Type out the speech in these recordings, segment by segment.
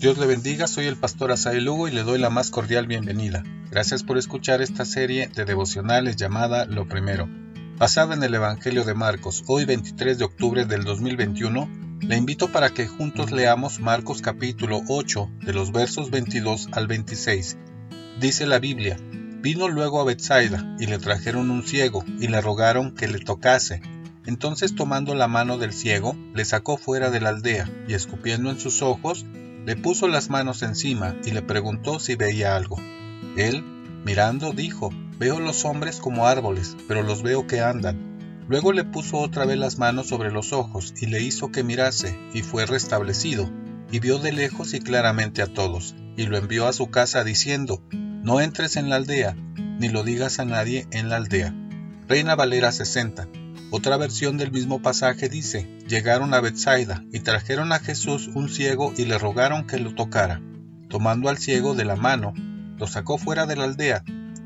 Dios le bendiga, soy el pastor Asael Lugo y le doy la más cordial bienvenida. Gracias por escuchar esta serie de devocionales llamada Lo Primero. Basada en el Evangelio de Marcos, hoy 23 de octubre del 2021, le invito para que juntos leamos Marcos capítulo 8 de los versos 22 al 26. Dice la Biblia, vino luego a Bethsaida y le trajeron un ciego y le rogaron que le tocase. Entonces tomando la mano del ciego, le sacó fuera de la aldea y escupiendo en sus ojos, le puso las manos encima y le preguntó si veía algo. Él, mirando, dijo, Veo los hombres como árboles, pero los veo que andan. Luego le puso otra vez las manos sobre los ojos y le hizo que mirase, y fue restablecido, y vio de lejos y claramente a todos, y lo envió a su casa diciendo, No entres en la aldea, ni lo digas a nadie en la aldea. Reina Valera 60. Otra versión del mismo pasaje dice, llegaron a Bethsaida y trajeron a Jesús un ciego y le rogaron que lo tocara. Tomando al ciego de la mano, lo sacó fuera de la aldea,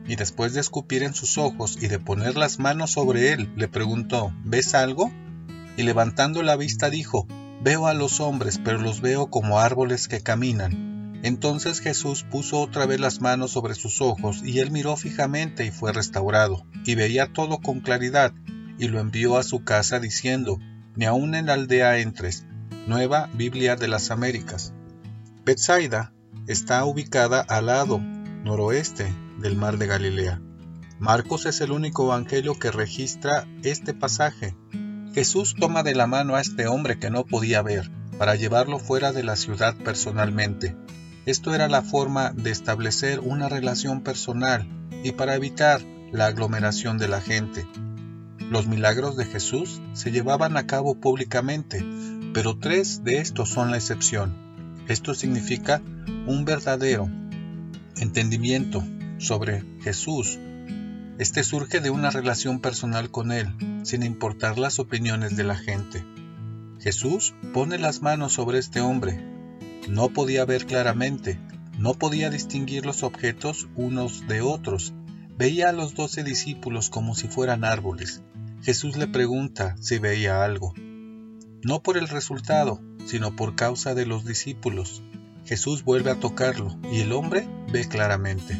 y después de escupir en sus ojos y de poner las manos sobre él, le preguntó, ¿ves algo? Y levantando la vista dijo, Veo a los hombres, pero los veo como árboles que caminan. Entonces Jesús puso otra vez las manos sobre sus ojos, y él miró fijamente y fue restaurado, y veía todo con claridad, y lo envió a su casa diciendo, Ni aun en la aldea entres. Nueva Biblia de las Américas. Bethsaida está ubicada al lado noroeste del mar de Galilea. Marcos es el único evangelio que registra este pasaje. Jesús toma de la mano a este hombre que no podía ver para llevarlo fuera de la ciudad personalmente. Esto era la forma de establecer una relación personal y para evitar la aglomeración de la gente. Los milagros de Jesús se llevaban a cabo públicamente, pero tres de estos son la excepción. Esto significa un verdadero entendimiento sobre Jesús. Este surge de una relación personal con Él, sin importar las opiniones de la gente. Jesús pone las manos sobre este hombre. No podía ver claramente, no podía distinguir los objetos unos de otros. Veía a los doce discípulos como si fueran árboles. Jesús le pregunta si veía algo. No por el resultado, sino por causa de los discípulos. Jesús vuelve a tocarlo y el hombre ve claramente.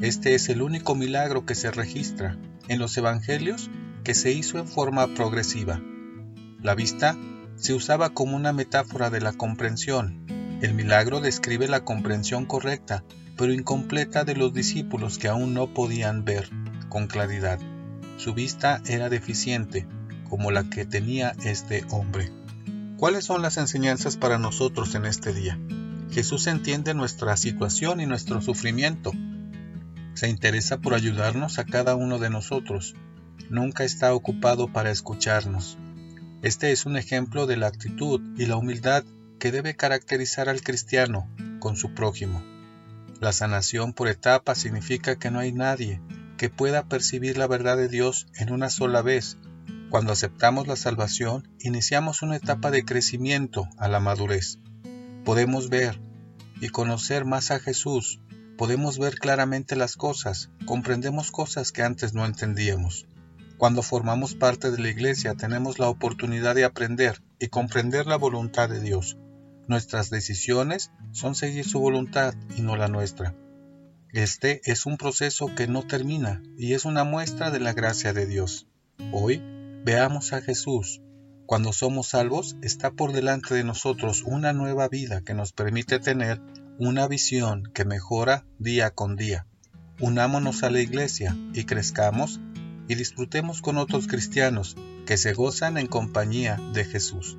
Este es el único milagro que se registra en los evangelios que se hizo en forma progresiva. La vista se usaba como una metáfora de la comprensión. El milagro describe la comprensión correcta, pero incompleta de los discípulos que aún no podían ver con claridad. Su vista era deficiente, como la que tenía este hombre. ¿Cuáles son las enseñanzas para nosotros en este día? Jesús entiende nuestra situación y nuestro sufrimiento. Se interesa por ayudarnos a cada uno de nosotros. Nunca está ocupado para escucharnos. Este es un ejemplo de la actitud y la humildad que debe caracterizar al cristiano con su prójimo. La sanación por etapas significa que no hay nadie que pueda percibir la verdad de Dios en una sola vez. Cuando aceptamos la salvación, iniciamos una etapa de crecimiento a la madurez. Podemos ver y conocer más a Jesús, podemos ver claramente las cosas, comprendemos cosas que antes no entendíamos. Cuando formamos parte de la iglesia tenemos la oportunidad de aprender y comprender la voluntad de Dios. Nuestras decisiones son seguir su voluntad y no la nuestra. Este es un proceso que no termina y es una muestra de la gracia de Dios. Hoy veamos a Jesús. Cuando somos salvos está por delante de nosotros una nueva vida que nos permite tener una visión que mejora día con día. Unámonos a la iglesia y crezcamos y disfrutemos con otros cristianos que se gozan en compañía de Jesús.